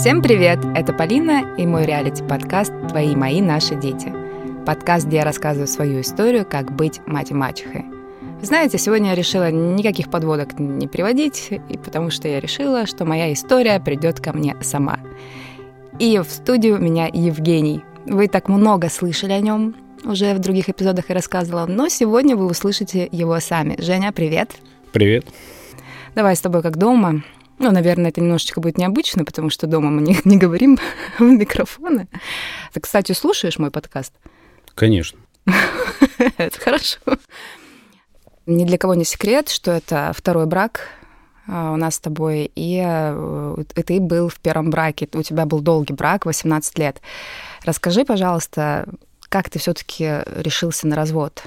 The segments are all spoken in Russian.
Всем привет! Это Полина и мой реалити-подкаст «Твои, мои, наши дети». Подкаст, где я рассказываю свою историю, как быть мать и мачехой. Знаете, сегодня я решила никаких подводок не приводить, и потому что я решила, что моя история придет ко мне сама. И в студию у меня Евгений. Вы так много слышали о нем, уже в других эпизодах я рассказывала, но сегодня вы услышите его сами. Женя, привет! Привет! Давай с тобой как дома. Ну, наверное, это немножечко будет необычно, потому что дома мы не, не говорим в микрофоны. Ты, кстати, слушаешь мой подкаст? Конечно. Это хорошо. Ни для кого не секрет, что это второй брак а, у нас с тобой, и э, ты был в первом браке, у тебя был долгий брак, 18 лет. Расскажи, пожалуйста, как ты все-таки решился на развод?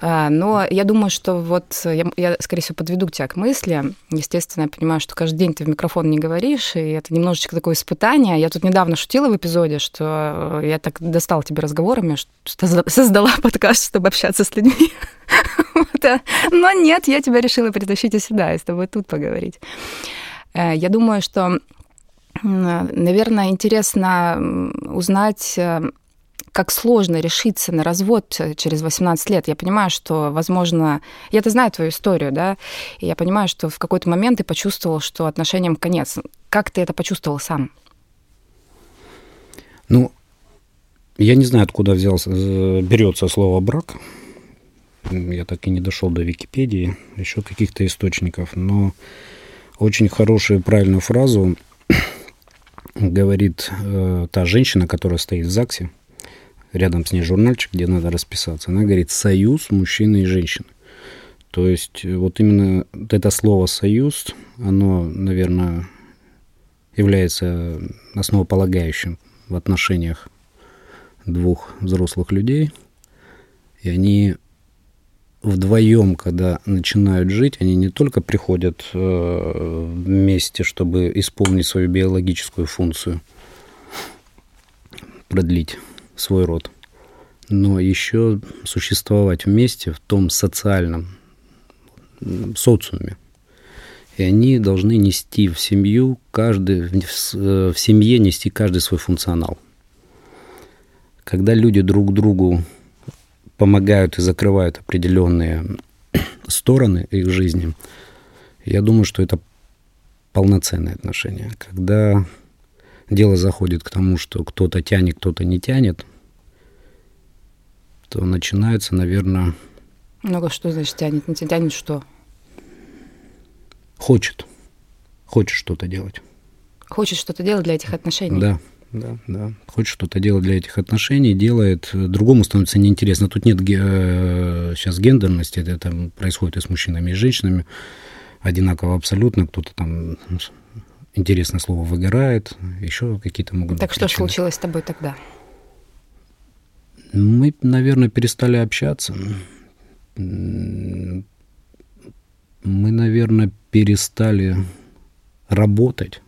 А, но я думаю, что вот я, я, скорее всего, подведу тебя к мысли. Естественно, я понимаю, что каждый день ты в микрофон не говоришь, и это немножечко такое испытание. Я тут недавно шутила в эпизоде, что я так достала тебе разговорами, что создала подкаст, чтобы общаться с людьми. Но нет, я тебя решила притащить сюда и с тобой тут поговорить. Э, я думаю, что, наверное, интересно узнать э, как сложно решиться на развод э, через 18 лет. Я понимаю, что, возможно, я-то знаю твою историю, да, и я понимаю, что в какой-то момент ты почувствовал, что отношениям конец. Как ты это почувствовал сам? Ну, я не знаю, откуда взялся, э, берется слово брак. Я так и не дошел до Википедии, еще каких-то источников, но очень хорошую правильную фразу говорит э, та женщина, которая стоит в ЗАГСе, рядом с ней журнальчик, где надо расписаться. Она говорит «союз мужчины и женщины». То есть э, вот именно это слово «союз», оно, наверное, является основополагающим в отношениях двух взрослых людей. И они вдвоем, когда начинают жить, они не только приходят э, вместе, чтобы исполнить свою биологическую функцию, продлить свой род, но еще существовать вместе в том социальном социуме. И они должны нести в семью, каждый, в семье нести каждый свой функционал. Когда люди друг другу помогают и закрывают определенные стороны их жизни, я думаю, что это полноценные отношения. Когда дело заходит к тому, что кто-то тянет, кто-то не тянет, то начинается, наверное... Ну, что значит тянет? Не тянет что? Хочет. Хочет что-то делать. Хочет что-то делать для этих отношений? Да, да, да. Хочет что-то делать для этих отношений, делает. Другому становится неинтересно. Тут нет э, сейчас гендерности, это там происходит и с мужчинами, и с женщинами. Одинаково абсолютно. Кто-то там интересное слово выгорает, еще какие-то могут так быть. Так что причины. случилось с тобой тогда? Мы, наверное, перестали общаться. Мы, наверное, перестали работать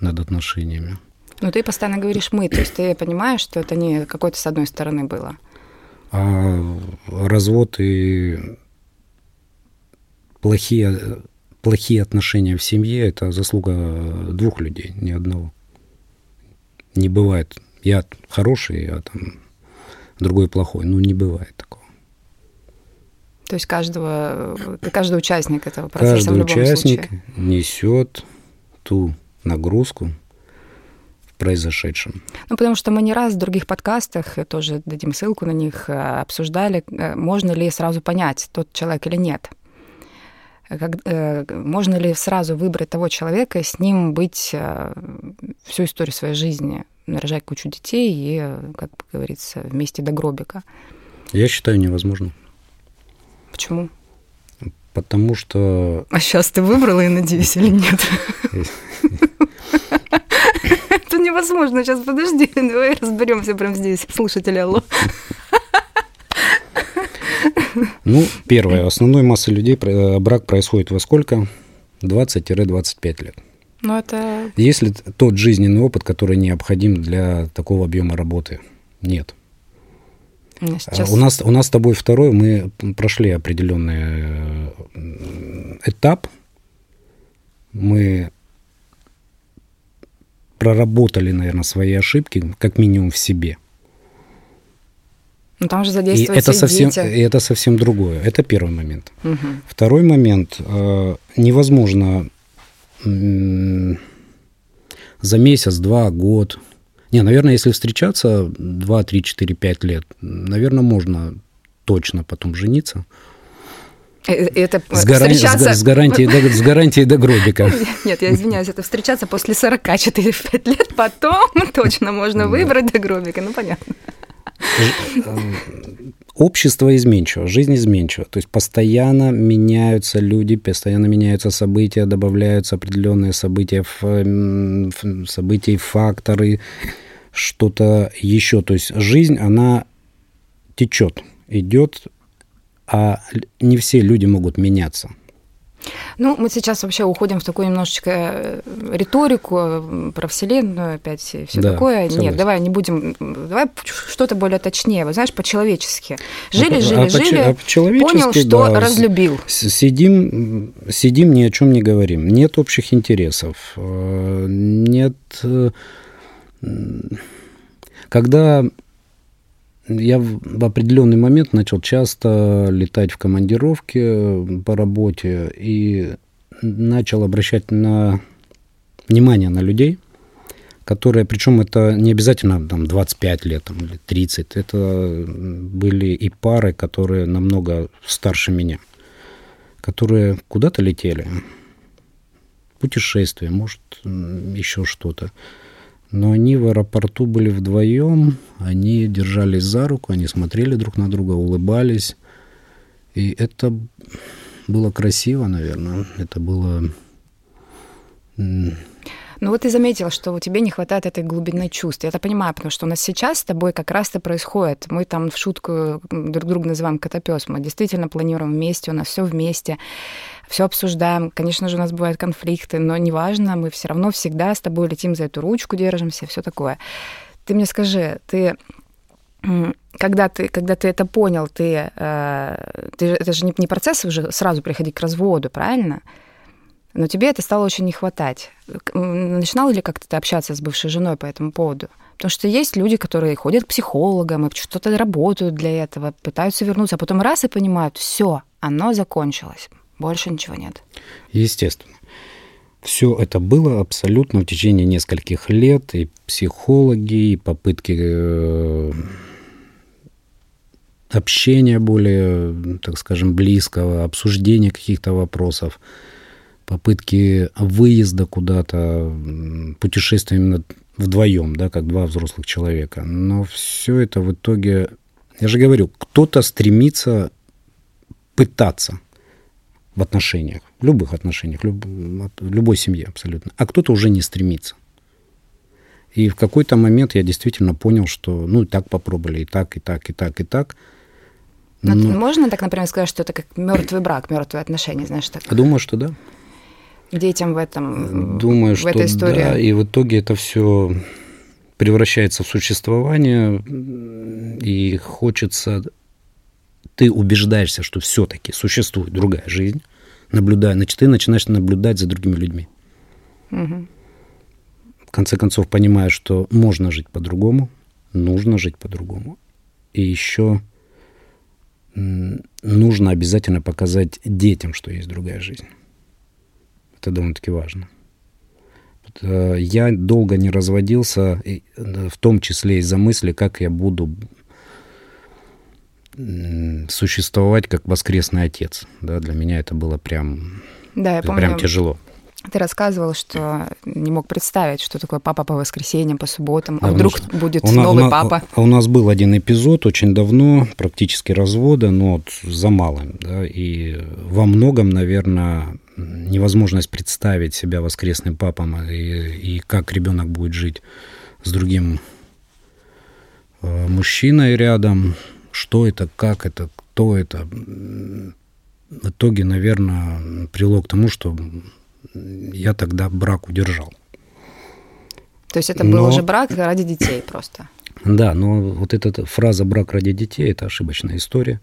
над отношениями. Ну, ты постоянно говоришь «мы», то есть ты понимаешь, что это не какой-то с одной стороны было. А развод и плохие, плохие отношения в семье – это заслуга двух людей, ни одного. Не бывает. Я хороший, я там другой плохой. Ну, не бывает такого. То есть каждого, каждый участник этого процесса каждый в любом участник случае. несет ту нагрузку в произошедшем. Ну, потому что мы не раз в других подкастах, тоже дадим ссылку на них, э, обсуждали, э, можно ли сразу понять, тот человек или нет. Как, э, можно ли сразу выбрать того человека и с ним быть всю историю своей жизни? нарожать кучу детей и, как говорится, вместе до гробика? Я считаю невозможно. Почему? Потому что... А сейчас ты выбрала, я надеюсь, или нет? Это невозможно. Сейчас подожди, давай разберемся прямо здесь. Слушатели, алло. Ну, первое. Основной массы людей брак происходит во сколько? 20-25 лет. Но ну, это... Есть ли тот жизненный опыт, который необходим для такого объема работы? Нет. Сейчас... У, нас, у нас с тобой второй, мы прошли определенный э, этап. Мы проработали, наверное, свои ошибки, как минимум в себе. Ну там же задействуются и это совсем, дети. И это совсем другое. Это первый момент. Угу. Второй момент. Э, невозможно за месяц, два, год. Не, наверное, если встречаться 2, 3, 4, 5 лет, наверное, можно точно потом жениться. Э, э, это с, гаран... встречаться... с, гарантией до, с гарантией до гробика. Нет, я извиняюсь, это встречаться после 44-5 лет, потом точно можно выбрать до гробика, ну понятно. Э, общество изменчиво, жизнь изменчива. То есть постоянно меняются люди, постоянно меняются события, добавляются определенные события, события, факторы, что-то еще. То есть жизнь, она течет, идет, а не все люди могут меняться. Ну, мы сейчас вообще уходим в такую немножечко э, риторику про Вселенную опять и все да, такое. Согласен. Нет, давай не будем, давай что-то более точнее. Вот знаешь, по-человечески. Жили, а, жили, а, жили, а понял, что да, разлюбил. Сидим, сидим, ни о чем не говорим. Нет общих интересов. Э, нет... Э, когда я в определенный момент начал часто летать в командировки по работе и начал обращать на внимание на людей, которые, причем это не обязательно там 25 лет там, или 30, это были и пары, которые намного старше меня, которые куда-то летели, путешествие, может, еще что-то. Но они в аэропорту были вдвоем, они держались за руку, они смотрели друг на друга, улыбались. И это было красиво, наверное. Это было... Ну вот ты заметила, что у тебя не хватает этой глубины чувств. Я это понимаю, потому что у нас сейчас с тобой как раз-то происходит. Мы там в шутку друг друга называем котопес. Мы действительно планируем вместе, у нас все вместе все обсуждаем. Конечно же, у нас бывают конфликты, но неважно, мы все равно всегда с тобой летим за эту ручку, держимся, все такое. Ты мне скажи, ты когда ты, когда ты это понял, ты, э, ты это же не, не процесс уже сразу приходить к разводу, правильно? Но тебе это стало очень не хватать. Начинал ли как-то ты общаться с бывшей женой по этому поводу? Потому что есть люди, которые ходят к психологам и что-то работают для этого, пытаются вернуться, а потом раз и понимают, все, оно закончилось. Больше ничего нет. Естественно. Все это было абсолютно в течение нескольких лет. И психологи, и попытки э, общения более, так скажем, близкого, обсуждения каких-то вопросов, попытки выезда куда-то, путешествия именно вдвоем, да, как два взрослых человека. Но все это в итоге, я же говорю, кто-то стремится пытаться в отношениях, в любых отношениях, люб, в любой семье абсолютно, а кто-то уже не стремится. И в какой-то момент я действительно понял, что ну и так попробовали, и так, и так, и так, и так. Но... Можно так, например, сказать, что это как мертвый брак, мертвые отношения, знаешь, так? Думаю, что да. Детям в этом, Думаю, в что этой истории. да, и в итоге это все превращается в существование, и хочется ты убеждаешься, что все-таки существует другая жизнь, наблюдая, значит, ты начинаешь наблюдать за другими людьми. Угу. В конце концов, понимаешь, что можно жить по-другому, нужно жить по-другому. И еще нужно обязательно показать детям, что есть другая жизнь. Это довольно-таки важно. Э, я долго не разводился, в том числе из-за мысли, как я буду существовать как воскресный отец. Да, для меня это было прям, да, я помню, прям тяжело. Ты рассказывал, что не мог представить, что такое папа по воскресеньям, по субботам, а вдруг будет у новый у папа. А у нас был один эпизод очень давно, практически развода, но вот за малым. Да, и во многом, наверное, невозможность представить себя воскресным папом и, и как ребенок будет жить с другим э, мужчиной рядом, что это, как это, кто это, в итоге, наверное, привело к тому, что я тогда брак удержал. То есть это но... был уже брак ради детей просто? Да, но вот эта фраза «брак ради детей» — это ошибочная история.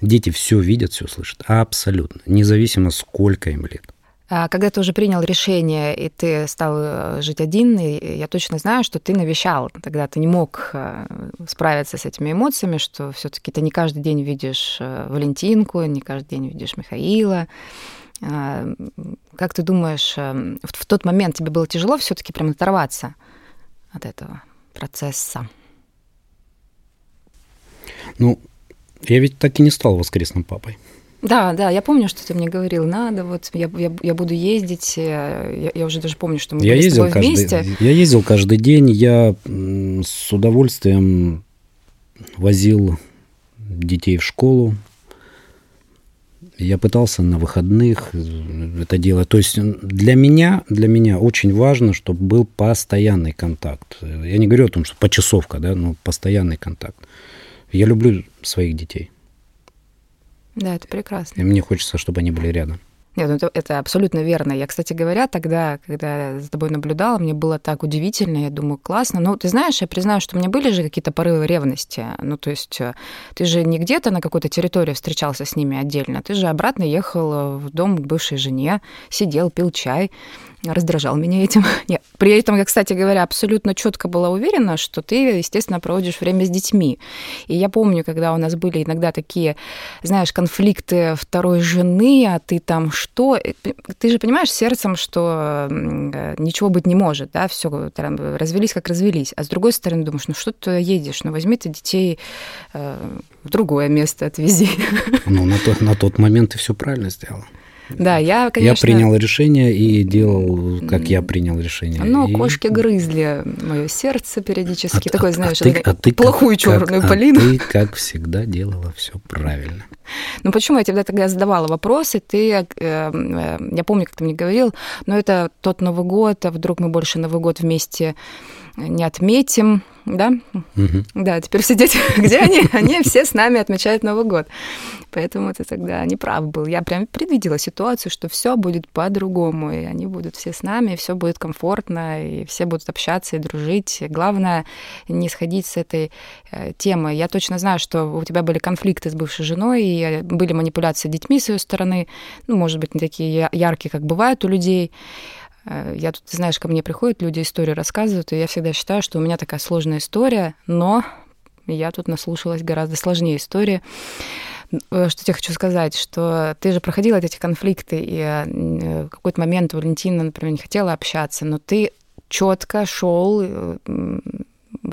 Дети все видят, все слышат. Абсолютно. Независимо, сколько им лет. А когда ты уже принял решение, и ты стал э, жить один, и я точно знаю, что ты навещал. Тогда ты не мог э, справиться с этими эмоциями, что все таки ты не каждый день видишь э, Валентинку, не каждый день видишь Михаила. А, как ты думаешь, в тот момент тебе было тяжело все таки прям оторваться от этого процесса? Ну, я ведь так и не стал воскресным папой. Да, да, я помню, что ты мне говорил, надо, вот я, я, я буду ездить, э, я, я уже даже помню, что мы я были ездил с тобой каждый, вместе. Я ездил каждый день, я с удовольствием возил детей в школу, я пытался на выходных э, это делать. То есть для меня, для меня очень важно, чтобы был постоянный контакт. Я не говорю о том, что почасовка, да, но постоянный контакт. Я люблю своих детей. Да, это прекрасно. И мне хочется, чтобы они были рядом. Нет, ну это, это абсолютно верно. Я, кстати говоря, тогда, когда за тобой наблюдала, мне было так удивительно, я думаю, классно. Ну, ты знаешь, я признаю, что у меня были же какие-то порывы ревности. Ну, то есть э, ты же не где-то на какой-то территории встречался с ними отдельно, ты же обратно ехал в дом к бывшей жене, сидел, пил чай, раздражал меня этим. Нет. При этом я, кстати говоря, абсолютно четко была уверена, что ты, естественно, проводишь время с детьми. И я помню, когда у нас были иногда такие, знаешь, конфликты второй жены, а ты там что? Э, ты же понимаешь сердцем, что э, ничего быть не может, да, все развелись, как развелись. А с другой стороны думаешь, ну что ты едешь, ну возьми ты детей э, в другое место отвези. Ну, на, то, на тот момент ты все правильно сделала. Да, я, конечно... Я принял решение и делал, как я принял решение. Ну, и... кошки грызли мое сердце периодически. А, Такой, а, знаешь, а ты, а ты плохую как, черную как, полину. А ты, как всегда, делала все правильно. Ну, почему я тебе тогда задавала вопросы? Ты, э, э, я помню, как ты мне говорил, но это тот Новый год, а вдруг мы больше Новый год вместе не отметим, да? Угу. Да, теперь все дети, где они? Они все с нами отмечают Новый год. Поэтому ты тогда не прав был. Я прям предвидела ситуацию, что все будет по-другому, и они будут все с нами, все будет комфортно, и все будут общаться и дружить. Главное не сходить с этой э, темы. Я точно знаю, что у тебя были конфликты с бывшей женой, и были манипуляции детьми с ее стороны, ну, может быть, не такие яркие, как бывают у людей. Э, я тут, знаешь, ко мне приходят люди, историю рассказывают, и я всегда считаю, что у меня такая сложная история, но я тут наслушалась гораздо сложнее истории. Э, что я хочу сказать, что ты же проходила эти конфликты, и э, в какой-то момент Валентина, например, не хотела общаться, но ты четко шел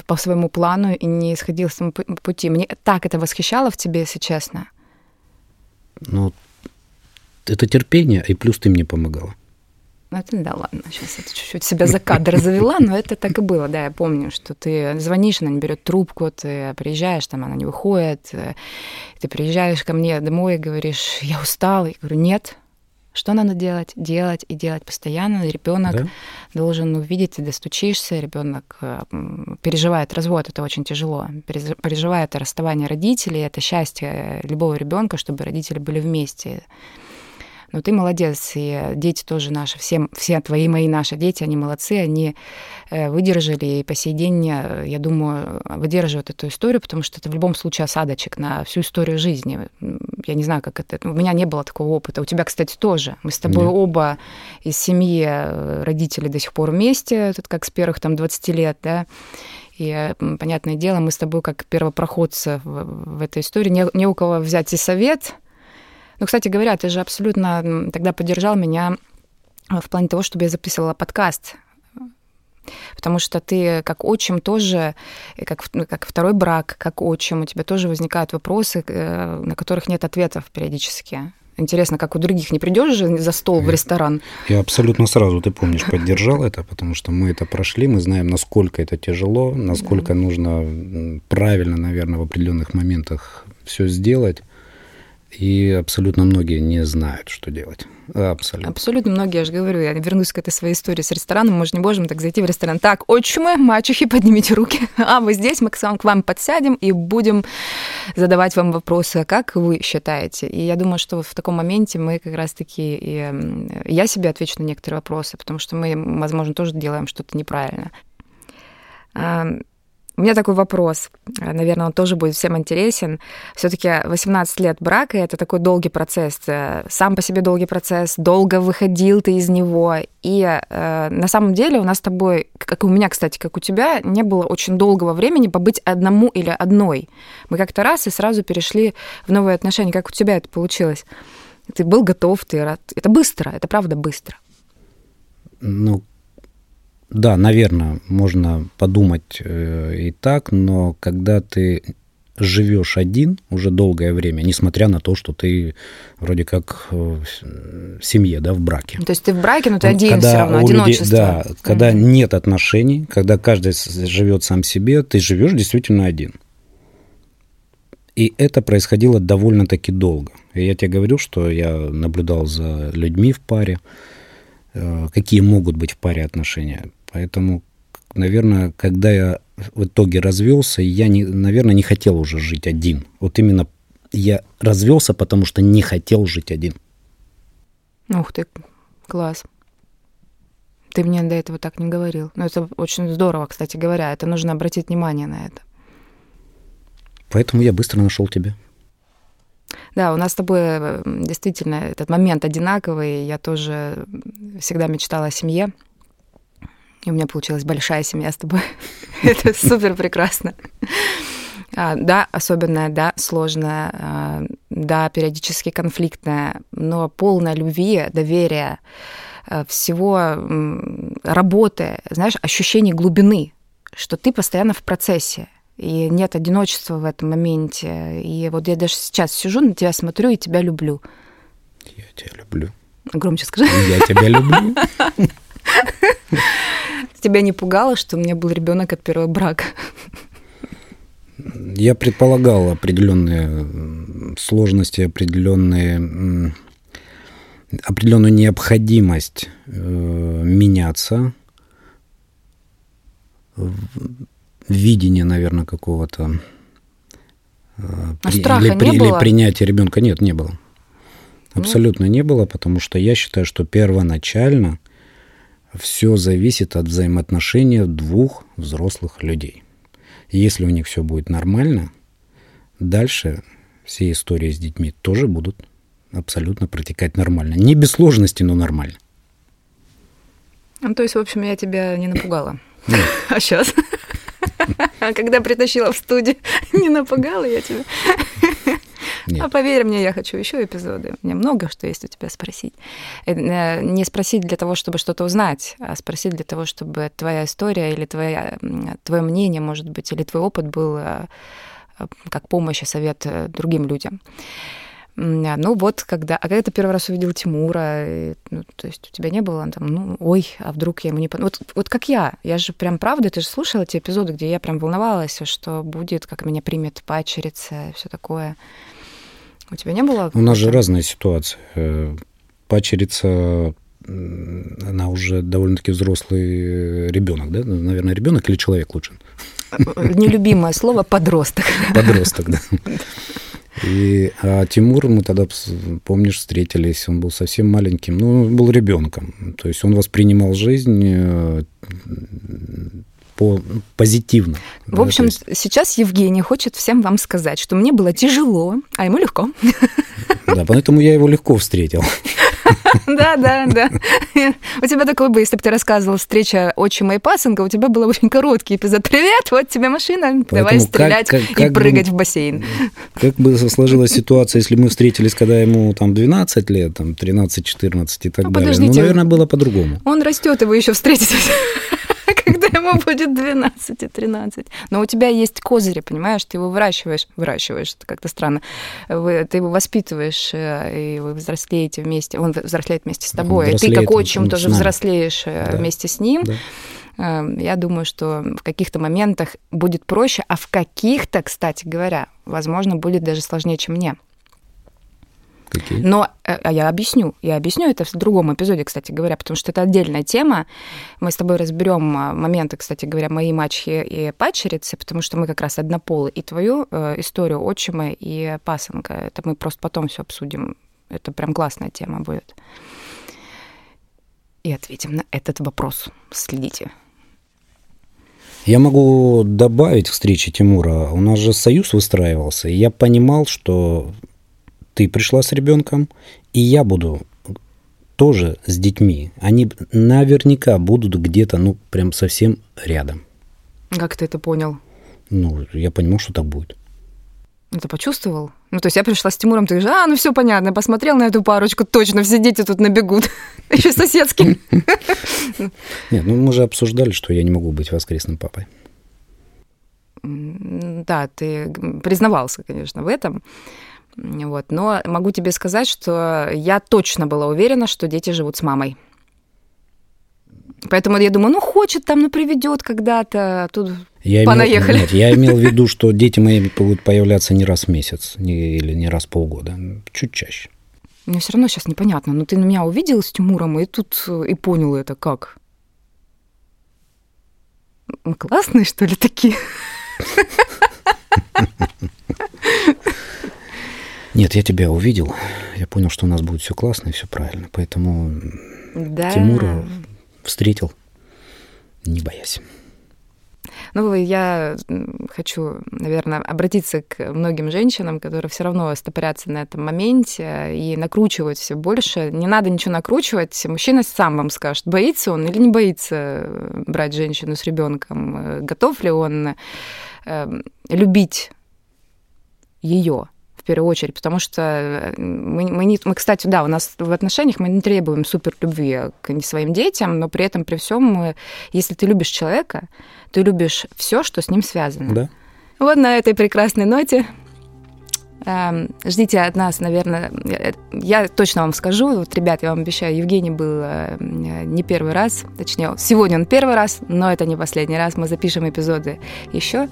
по своему плану и не сходил с пути. Мне так это восхищало в тебе, если честно. Ну, это терпение, и плюс ты мне помогала. Ну, это да, ладно, сейчас это чуть-чуть себя за кадр завела, но это так и было, да, я помню, что ты звонишь, она не берет трубку, ты приезжаешь, там она не выходит, э, ты приезжаешь ко мне домой и говоришь, я устал, я говорю, нет, что надо делать? Делать и делать постоянно. Ребенок да? должен увидеть, ты достучишься, ребенок э, переживает развод, это очень тяжело. Переживает расставание родителей, это счастье любого ребенка, чтобы родители были вместе. Но ты молодец, и дети тоже наши, все, все твои, мои, наши дети, они молодцы, они э, выдержали, и по сей день, э, я думаю, выдерживают эту историю, потому что это в любом случае осадочек на всю историю жизни. Я не знаю, как это... У меня не было такого опыта. У тебя, кстати, тоже. Мы с тобой Нет. оба из семьи э, родители до сих пор вместе, тут как с первых там 20 лет, да, и, понятное дело, мы с тобой как первопроходцы в, в этой истории. Не, не у кого взять и совет, ну, кстати говоря, ты же абсолютно тогда поддержал меня э, в плане того, чтобы я записывала подкаст. Потому что ты как отчим тоже, как, ну, как второй брак, как отчим, у тебя тоже возникают вопросы, э, на которых нет ответов периодически. Интересно, как у других не придешь же за стол в ресторан? Я абсолютно сразу, ты помнишь, поддержал это, потому что мы это прошли, мы знаем, насколько это тяжело, насколько нужно правильно, наверное, в определенных моментах все сделать. И абсолютно многие не знают, что делать. Абсолютно. Абсолютно многие, я же говорю, я вернусь к этой своей истории с рестораном. Мы же не можем так зайти в ресторан. Так, отчимы, мачехи, поднимите руки. А вы здесь, мы к вам подсядем и будем задавать вам вопросы, как вы считаете. И я думаю, что в таком моменте мы как раз-таки... И я себе отвечу на некоторые вопросы, потому что мы, возможно, тоже делаем что-то неправильно. У меня такой вопрос, наверное, он тоже будет всем интересен. Все-таки 18 лет брака это такой долгий процесс, сам по себе долгий процесс, долго выходил ты из него. И э, на самом деле у нас с тобой, как у меня, кстати, как у тебя, не было очень долгого времени побыть одному или одной. Мы как-то раз и сразу перешли в новые отношения. Как у тебя это получилось? Ты был готов, ты рад. Это быстро, это правда быстро. Ну, да, наверное, можно подумать э, и так, но когда ты живешь один уже долгое время, несмотря на то, что ты вроде как в семье, да, в браке. То есть ты в браке, но ты один когда все равно, одиночество. Людей, да, mm-hmm. когда нет отношений, когда каждый живет сам себе, ты живешь действительно один. И это происходило довольно-таки долго. И я тебе говорю, что я наблюдал за людьми в паре, э, какие могут быть в паре отношения. Поэтому, наверное, когда я в итоге развелся, я, не, наверное, не хотел уже жить один. Вот именно я развелся, потому что не хотел жить один. Ух ты, класс. Ты мне до этого так не говорил. Но это очень здорово, кстати говоря. Это нужно обратить внимание на это. Поэтому я быстро нашел тебя. Да, у нас с тобой действительно этот момент одинаковый. Я тоже всегда мечтала о семье. И у меня получилась большая семья с тобой. Это супер прекрасно. А, да, особенная, да, сложная, а, да, периодически конфликтная, но полная любви, доверия, а, всего работы, знаешь, ощущение глубины, что ты постоянно в процессе, и нет одиночества в этом моменте. И вот я даже сейчас сижу на тебя смотрю и тебя люблю. Я тебя люблю. Громче скажи. Я тебя люблю. Тебя не пугало, что у меня был ребенок от первого брака? Я предполагал определенные сложности, определенные, определенную необходимость э, меняться, видение, наверное, какого-то э, а при, страха или, при, не или было? принятия ребенка нет, не было. Абсолютно не было, потому что я считаю, что первоначально все зависит от взаимоотношения двух взрослых людей. Если у них все будет нормально, дальше все истории с детьми тоже будут абсолютно протекать нормально. Не без сложности, но нормально. Ну, то есть, в общем, я тебя не напугала. Нет. А сейчас? А когда притащила в студию, не напугала я тебя? Нет. А поверь мне, я хочу еще эпизоды. Мне много что есть у тебя спросить. Э, э, не спросить для того, чтобы что-то узнать, а спросить для того, чтобы твоя история или твоя, твое мнение, может быть, или твой опыт был э, как помощь и совет другим людям. Ну вот, когда... А когда ты первый раз увидел Тимура, ну, то есть у тебя не было там, ну, ой, а вдруг я ему не... Вот, вот как я. Я же прям, правда, ты же слушала эти эпизоды, где я прям волновалась, что будет, как меня примет пачерица, все такое. У тебя не было? У нас же разные ситуации. Э, пачерица она уже довольно-таки взрослый ребенок, да? Наверное, ребенок или человек лучше? Нелюбимое слово подросток. Подросток, да. И а Тимур, мы тогда, помнишь, встретились, он был совсем маленьким, ну, был ребенком. То есть он воспринимал жизнь э, по позитивно. В общем, есть... сейчас Евгений хочет всем вам сказать, что мне было тяжело, а ему легко. Да, поэтому я его легко встретил. Да, да, да. У тебя такой бы, если бы ты рассказывал встреча отчима и пасынка, у тебя был очень короткий эпизод. Привет, вот тебе машина, давай стрелять и прыгать в бассейн. Как бы сложилась ситуация, если мы встретились, когда ему там 12 лет, там 13-14 и так ну, далее. Ну, наверное, было по-другому. Он растет, и вы еще встретитесь когда ему будет 12 и 13. Но у тебя есть козыри, понимаешь, ты его выращиваешь, выращиваешь, это как-то странно, вы, ты его воспитываешь, э, и вы взрослеете вместе, он взрослеет вместе с тобой, и ты как отчим тоже взрослеешь э, да. вместе с ним. Да. Э, я думаю, что в каких-то моментах будет проще, а в каких-то, кстати говоря, возможно, будет даже сложнее, чем мне. Какие? Но э, а я объясню. Я объясню это в другом эпизоде, кстати говоря, потому что это отдельная тема. Мы с тобой разберем а, моменты, кстати говоря, моей мачехи и падчерицы, потому что мы как раз однополы. И твою э, историю отчима и пасынка. Это мы просто потом все обсудим. Это прям классная тема будет. И ответим на этот вопрос. Следите. Я могу добавить к встрече Тимура. У нас же союз выстраивался, и я понимал, что ты пришла с ребенком, и я буду тоже с детьми. Они наверняка будут где-то, ну, прям совсем рядом. Как ты это понял? Ну, я понимал, что так будет. Ты почувствовал? Ну, то есть я пришла с Тимуром, ты говоришь, а, ну все понятно, посмотрел на эту парочку, точно, все дети тут набегут. Еще соседские. Нет, ну мы же обсуждали, что я не могу быть воскресным папой. Да, ты признавался, конечно, в этом. Вот. Но могу тебе сказать, что я точно была уверена, что дети живут с мамой. Поэтому я думаю, ну хочет там, ну приведет когда-то, а тут я понаехали. Имел, нет, я имел в виду, что дети мои будут появляться не раз в месяц или не раз в полгода, чуть чаще. Мне все равно сейчас непонятно. Но ты на меня увидел с Тимуром и тут э, и понял это как. Мы классные, что ли, такие? Нет, я тебя увидел. Я понял, что у нас будет все классно и все правильно. Поэтому да. Тимура встретил, не боясь. Ну, я хочу, наверное, обратиться к многим женщинам, которые все равно стопорятся на этом моменте и накручивают все больше. Не надо ничего накручивать. Мужчина сам вам скажет, боится он или не боится брать женщину с ребенком, готов ли он эм, любить ее первую очередь, потому что э, мы, мы, не, мы, кстати, да, у нас в отношениях мы не требуем супер любви к своим детям, но при этом, при всем, мы, если ты любишь человека, ты любишь все, что с ним связано. Да. Вот на этой прекрасной ноте ждите от нас, наверное, я точно вам скажу, вот, ребят, я вам обещаю, Евгений был э, не первый раз, точнее, сегодня он первый раз, но это не последний раз, мы запишем эпизоды еще.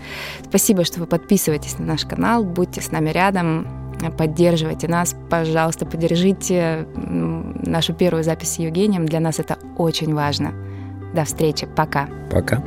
Спасибо, что вы подписываетесь на наш канал, будьте с нами рядом, поддерживайте нас, пожалуйста, поддержите нашу первую запись с Евгением, для нас это очень важно. До встречи, пока. Пока.